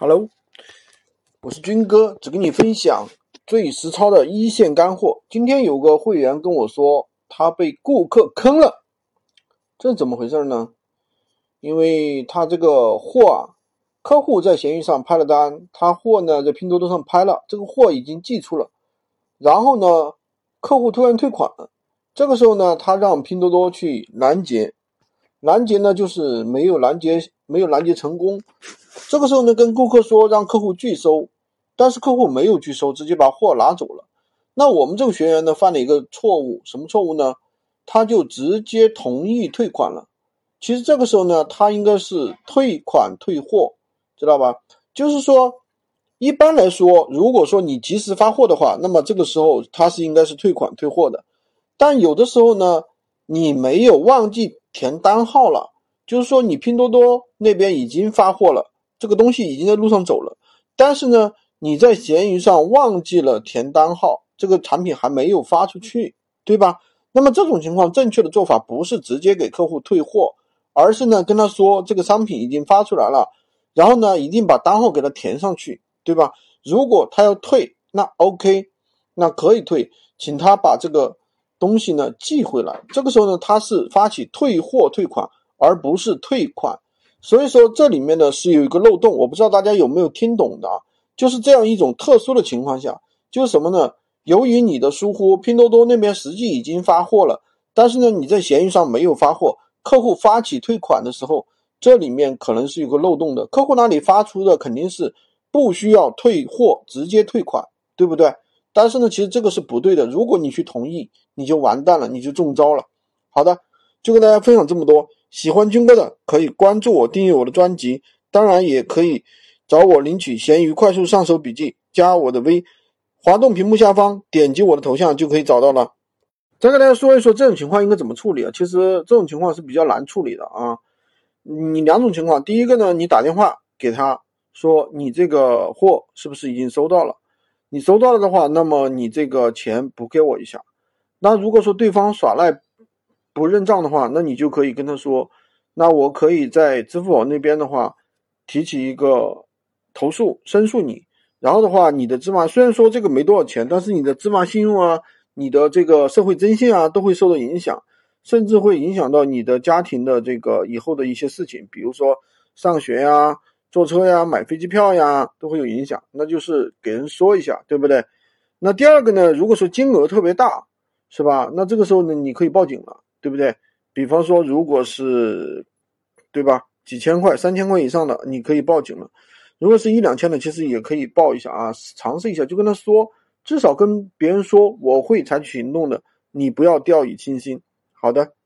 Hello，我是军哥，只跟你分享最实操的一线干货。今天有个会员跟我说，他被顾客坑了，这怎么回事呢？因为他这个货啊，客户在闲鱼上拍了单，他货呢在拼多多上拍了，这个货已经寄出了，然后呢，客户突然退款了，这个时候呢，他让拼多多去拦截，拦截呢就是没有拦截，没有拦截成功。这个时候呢，跟顾客说让客户拒收，但是客户没有拒收，直接把货拿走了。那我们这个学员呢，犯了一个错误，什么错误呢？他就直接同意退款了。其实这个时候呢，他应该是退款退货，知道吧？就是说，一般来说，如果说你及时发货的话，那么这个时候他是应该是退款退货的。但有的时候呢，你没有忘记填单号了，就是说你拼多多那边已经发货了。这个东西已经在路上走了，但是呢，你在闲鱼上忘记了填单号，这个产品还没有发出去，对吧？那么这种情况，正确的做法不是直接给客户退货，而是呢跟他说这个商品已经发出来了，然后呢一定把单号给他填上去，对吧？如果他要退，那 OK，那可以退，请他把这个东西呢寄回来。这个时候呢，他是发起退货退款，而不是退款。所以说这里面呢是有一个漏洞，我不知道大家有没有听懂的啊？就是这样一种特殊的情况下，就是什么呢？由于你的疏忽，拼多多那边实际已经发货了，但是呢你在闲鱼上没有发货，客户发起退款的时候，这里面可能是有个漏洞的。客户那里发出的肯定是不需要退货，直接退款，对不对？但是呢，其实这个是不对的。如果你去同意，你就完蛋了，你就中招了。好的，就跟大家分享这么多。喜欢军哥的可以关注我，订阅我的专辑，当然也可以找我领取闲鱼快速上手笔记，加我的微，滑动屏幕下方点击我的头像就可以找到了。再跟大家说一说这种情况应该怎么处理啊？其实这种情况是比较难处理的啊。你两种情况，第一个呢，你打电话给他说你这个货是不是已经收到了？你收到了的话，那么你这个钱补给我一下。那如果说对方耍赖。不认账的话，那你就可以跟他说，那我可以在支付宝那边的话提起一个投诉申诉你，然后的话，你的芝麻虽然说这个没多少钱，但是你的芝麻信用啊，你的这个社会征信啊都会受到影响，甚至会影响到你的家庭的这个以后的一些事情，比如说上学呀、坐车呀、买飞机票呀都会有影响，那就是给人说一下，对不对？那第二个呢，如果说金额特别大，是吧？那这个时候呢，你可以报警了。对不对？比方说，如果是，对吧？几千块、三千块以上的，你可以报警了。如果是一两千的，其实也可以报一下啊，尝试一下，就跟他说，至少跟别人说我会采取行动的，你不要掉以轻心。好的。